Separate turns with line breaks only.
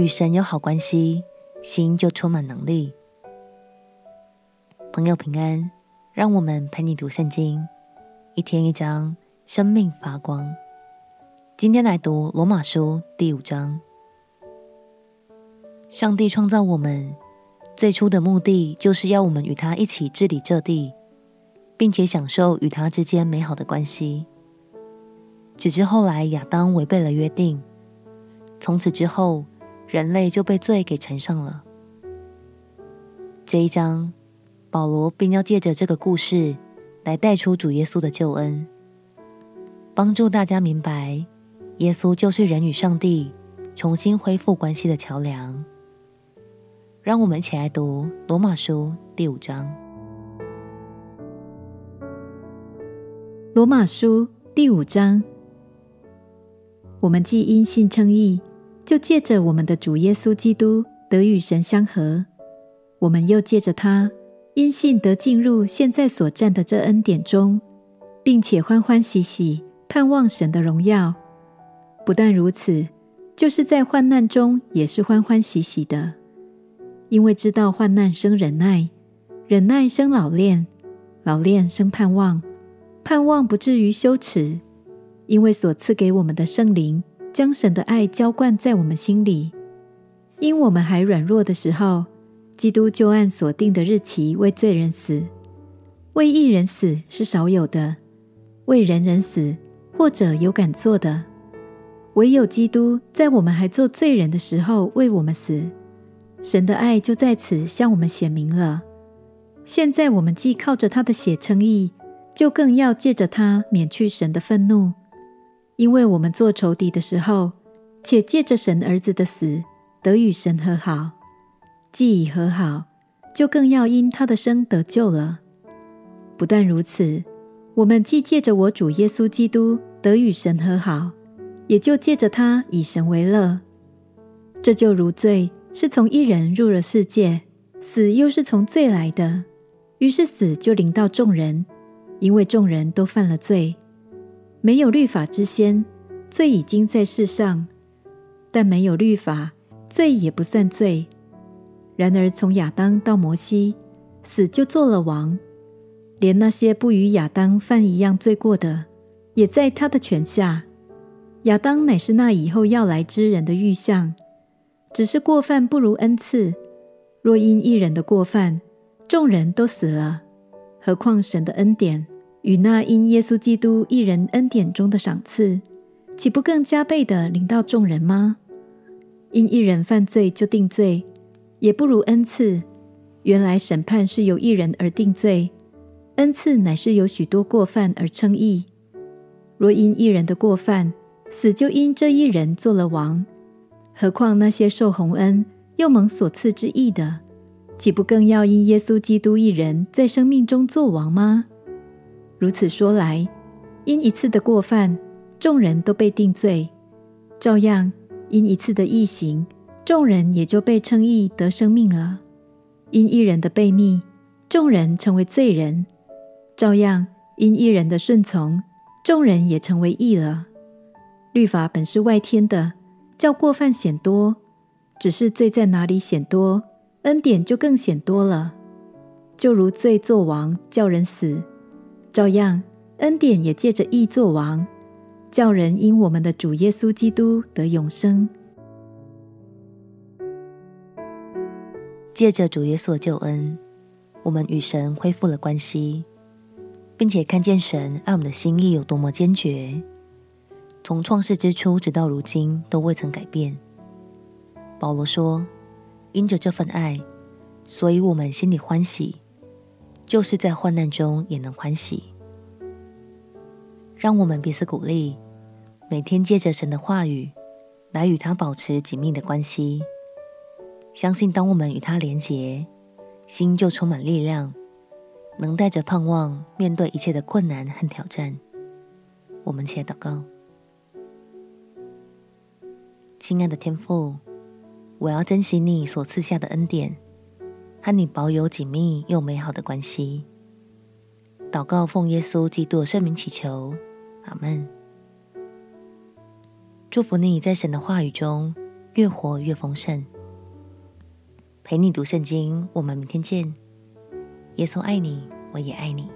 与神有好关系，心就充满能力。朋友平安，让我们陪你读圣经，一天一章，生命发光。今天来读罗马书第五章。上帝创造我们，最初的目的就是要我们与他一起治理这地，并且享受与他之间美好的关系。只是后来亚当违背了约定，从此之后，人类就被罪给缠上了。这一章，保罗并要借着这个故事来带出主耶稣的救恩，帮助大家明白，耶稣就是人与上帝重新恢复关系的桥梁。让我们一起来读罗马书第五章。
罗马书第五章，我们既因信称义，就借着我们的主耶稣基督得与神相合。我们又借着他因信得进入现在所占的这恩典中，并且欢欢喜喜盼望神的荣耀。不但如此，就是在患难中也是欢欢喜喜的。因为知道患难生忍耐，忍耐生老练，老练生盼望，盼望不至于羞耻，因为所赐给我们的圣灵将神的爱浇灌在我们心里。因我们还软弱的时候，基督就按所定的日期为罪人死，为一人死是少有的，为人人死或者有敢做的，唯有基督在我们还做罪人的时候为我们死。神的爱就在此向我们显明了。现在我们既靠着他的血称义，就更要借着他免去神的愤怒，因为我们做仇敌的时候，且借着神儿子的死得与神和好；既已和好，就更要因他的生得救了。不但如此，我们既借着我主耶稣基督得与神和好，也就借着他以神为乐。这就如罪。是从一人入了世界，死又是从罪来的，于是死就临到众人，因为众人都犯了罪。没有律法之先，罪已经在世上；但没有律法，罪也不算罪。然而从亚当到摩西，死就做了王，连那些不与亚当犯一样罪过的，也在他的权下。亚当乃是那以后要来之人的预像。只是过犯不如恩赐，若因一人的过犯，众人都死了，何况神的恩典与那因耶稣基督一人恩典中的赏赐，岂不更加倍地临到众人吗？因一人犯罪就定罪，也不如恩赐。原来审判是由一人而定罪，恩赐乃是由许多过犯而称义。若因一人的过犯，死就因这一人做了王。何况那些受洪恩又蒙所赐之义的，岂不更要因耶稣基督一人在生命中作王吗？如此说来，因一次的过犯，众人都被定罪；照样因一次的异行，众人也就被称义得生命了。因一人的悖逆，众人成为罪人；照样因一人的顺从，众人也成为义了。律法本是外添的。叫过犯显多，只是罪在哪里显多，恩典就更显多了。就如罪作王，叫人死，照样恩典也借着义作王，叫人因我们的主耶稣基督得永生。
借着主耶稣的救恩，我们与神恢复了关系，并且看见神爱我们的心意有多么坚决。从创世之初直到如今都未曾改变。保罗说：“因着这份爱，所以我们心里欢喜，就是在患难中也能欢喜。”让我们彼此鼓励，每天借着神的话语来与他保持紧密的关系。相信当我们与他连结，心就充满力量，能带着盼望面对一切的困难和挑战。我们且祷告。亲爱的天父，我要珍惜你所赐下的恩典，和你保有紧密又美好的关系。祷告奉耶稣基督的圣名祈求，阿门。祝福你在神的话语中越活越丰盛。陪你读圣经，我们明天见。耶稣爱你，我也爱你。